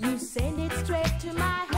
You send it straight to my head.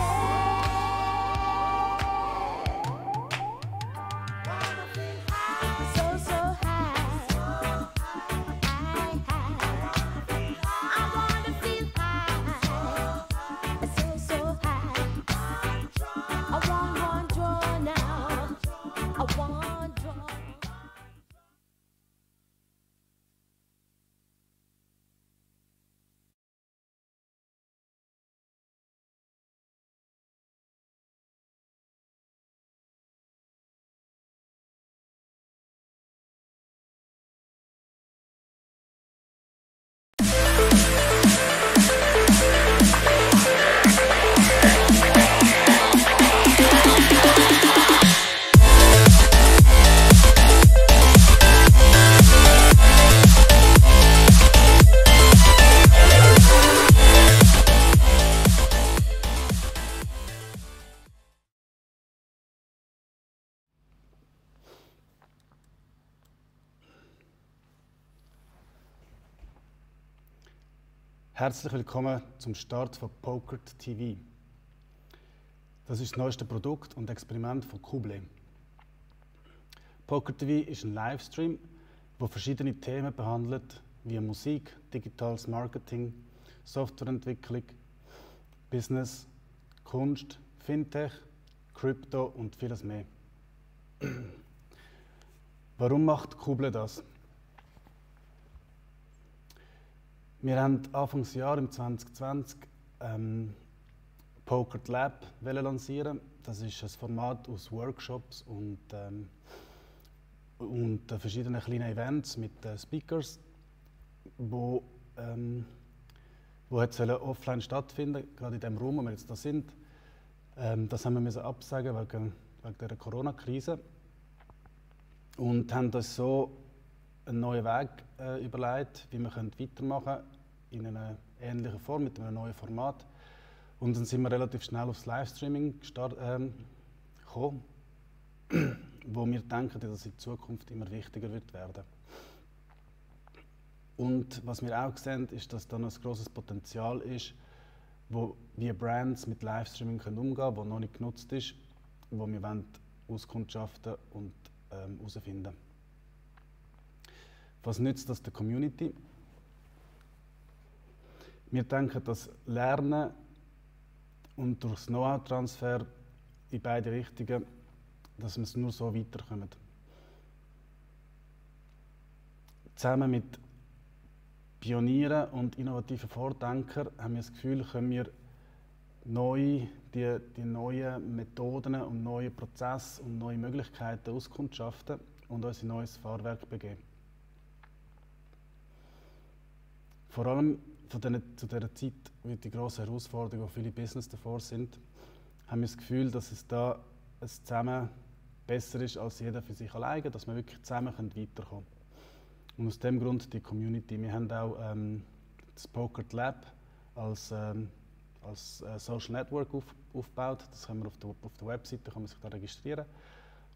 Herzlich willkommen zum Start von Pokert TV. Das ist das neueste Produkt und Experiment von Kuble. Poker TV ist ein Livestream, wo verschiedene Themen behandelt, wie Musik, digitales Marketing, Softwareentwicklung, Business, Kunst, Fintech, Krypto und vieles mehr. Warum macht Kuble das? Wir haben Anfangsjahr im 2020 ähm, Poker Lab lancieren. Das ist ein Format aus Workshops und, ähm, und äh, verschiedenen kleinen Events mit äh, Speakers, wo, ähm, wo sollen offline stattfinden, gerade in dem Raum, wo wir jetzt da sind. Ähm, das haben wir absagen wegen, wegen der Corona-Krise und haben uns so einen neuen Weg äh, überlegt, wie wir weitermachen können, in einer ähnlichen Form, mit einem neuen Format. Und dann sind wir relativ schnell aufs Livestreaming ähm, gekommen, wo wir denken, dass es in Zukunft immer wichtiger wird werden. Und was wir auch sehen, ist, dass da noch ein grosses Potenzial ist, wo wie Brands mit Livestreaming können umgehen können, wo noch nicht genutzt ist, wo wir wollen auskundschaften und ähm, herausfinden was nützt das der Community? Wir denken, dass Lernen und durch das Know-how-Transfer in beide Richtungen, dass wir es nur so weiterkommen. Zusammen mit Pionieren und innovativen Vordenkern haben wir das Gefühl, können wir neu, die, die neuen Methoden und neue Prozesse und neue Möglichkeiten auskundschaften und uns in ein neues Fahrwerk begeben. Vor allem von dieser, zu dieser Zeit mit die grossen Herausforderungen, wo viele Business davor sind, haben wir das Gefühl, dass es da ein Zusammen besser ist als jeder für sich alleine, dass wir wirklich zusammen weiterkommen können. Und aus dem Grund die Community. Wir haben auch ähm, das Poker Lab als, ähm, als äh, Social Network auf, aufgebaut. Das können wir auf der, auf der Webseite kann man sich da registrieren.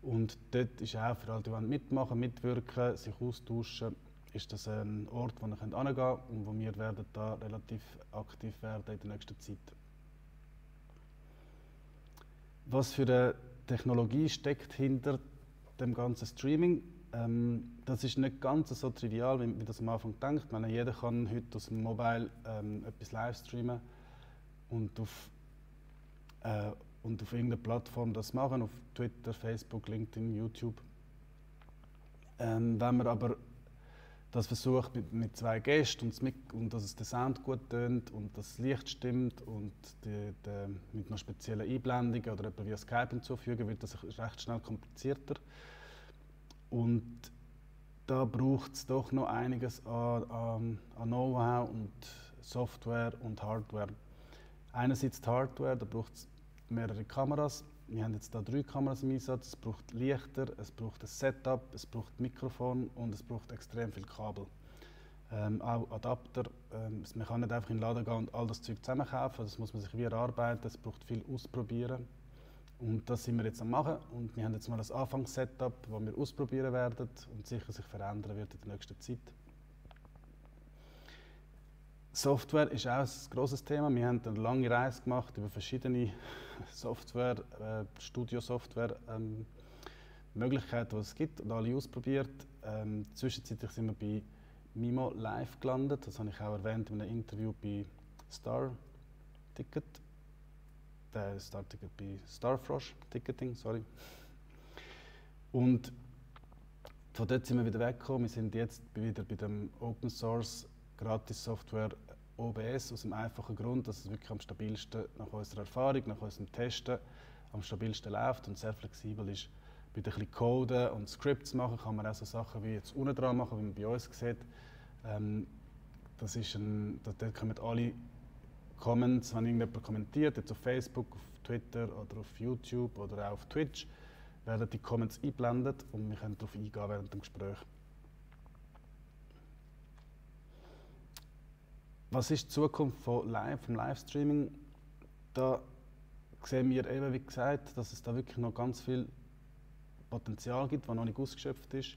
Und dort ist auch für alle, die mitmachen, mitwirken, sich austauschen, ist das ein Ort, wo ihr hingehen könnt und wo wir werden da relativ aktiv werden in der nächsten Zeit. Was für eine Technologie steckt hinter dem ganzen Streaming? Ähm, das ist nicht ganz so trivial, wie man das am Anfang denkt. meine, jeder kann heute aus dem Mobile ähm, etwas live streamen und auf, äh, und auf irgendeiner Plattform das machen, auf Twitter, Facebook, LinkedIn, YouTube. Ähm, wenn man aber das versucht mit, zwei Gästen und, und dass der Sound gut tönt und das Licht stimmt und die, die, mit einer speziellen Einblendung oder etwa via Skype hinzufügen, wird das recht schnell komplizierter. Und da braucht es doch noch einiges an, an, an Know-how und Software und Hardware. Einerseits die Hardware, da braucht es mehrere Kameras. Wir haben jetzt da drei Kameras im Einsatz. Es braucht Lichter, es braucht ein Setup, es braucht Mikrofon und es braucht extrem viel Kabel. Ähm, auch Adapter. Ähm, man kann nicht einfach in den Laden gehen und all das Zeug zusammen kaufen. Das muss man sich wie erarbeiten. Es braucht viel Ausprobieren. Und das sind wir jetzt am machen. Und wir haben jetzt mal das Anfangssetup, das wir ausprobieren werden und sicher sich verändern wird in der nächsten Zeit. Software ist auch ein grosses Thema. Wir haben eine lange Reise gemacht über verschiedene Software, äh, Studio-Software, ähm, Möglichkeiten, die es gibt und alle ausprobiert. Ähm, zwischenzeitlich sind wir bei Mimo Live gelandet. Das habe ich auch erwähnt in einem Interview bei Star Ticket. Äh, Star Ticket bei Starfrosh Ticketing, sorry. Und von dort sind wir wieder weggekommen. Wir sind jetzt wieder bei dem Open Source Gratis-Software OBS aus dem einfachen Grund, dass es wirklich am stabilsten nach unserer Erfahrung, nach unserem Testen am stabilsten läuft und sehr flexibel ist. Bei ein bisschen Coden und Scripts machen kann man auch so Sachen wie jetzt unten dran machen, wie man bei uns sieht. Ähm, das ist ein, dort kommen alle Comments, wenn irgendjemand kommentiert, jetzt auf Facebook, auf Twitter oder auf YouTube oder auch auf Twitch, werden die Comments eingeblendet und wir können darauf eingehen während dem Gespräch. Was ist die Zukunft von Live, vom Livestreaming? Da sehen wir eben, wie gesagt, dass es da wirklich noch ganz viel Potenzial gibt, das noch nicht ausgeschöpft ist.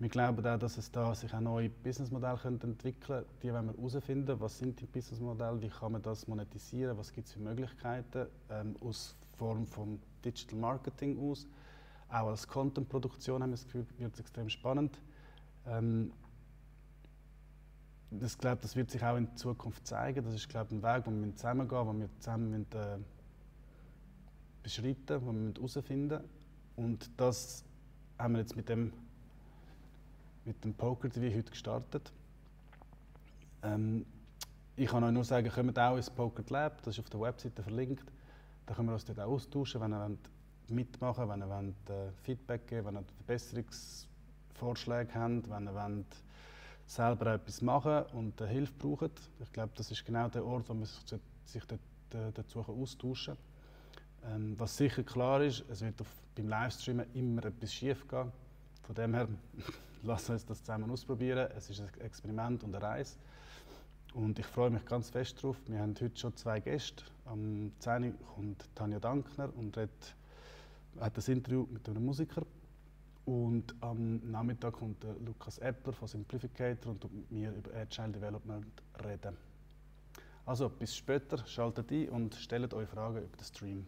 Wir glauben auch, dass es da sich auch neue Businessmodelle entwickeln können. Die wollen wir herausfinden, was sind die Businessmodelle, wie kann man das monetisieren, was gibt es für Möglichkeiten ähm, aus Form von Digital Marketing aus. Auch als Content-Produktion haben wir das Gefühl, wird es extrem spannend. Ähm, das, glaub, das wird sich auch in Zukunft zeigen. Das ist glaub, ein Weg, den wir zusammengehen müssen, den wir zusammen müssen, äh, beschreiten den wir herausfinden müssen. Und das haben wir jetzt mit dem, mit dem Poker-TV heute gestartet. Ähm, ich kann euch nur sagen, kommt auch ins Poker Lab, das ist auf der Webseite verlinkt. Da können wir uns dort auch austauschen, wenn ihr mitmachen wollt, wenn ihr wollt, äh, Feedback geben wollt, wenn ihr Verbesserungsvorschläge habt, wenn ihr wollt, selber etwas machen und Hilfe brauchen. Ich glaube, das ist genau der Ort, wo man sich, sich äh, dazu austauschen kann. Ähm, was sicher klar ist, es wird auf, beim Livestreamen immer etwas schief gehen. Von dem her, lassen wir uns das zusammen ausprobieren. Es ist ein Experiment und eine Reise. Und ich freue mich ganz fest darauf. Wir haben heute schon zwei Gäste. Am 10. Uhr kommt Tanja Dankner und hat, hat ein Interview mit einem Musiker. Und am Nachmittag kommt der Lukas Eppler von Simplificator und mit mir über Agile Development reden. Also bis später, schaltet ein und stellt eure Fragen über den Stream.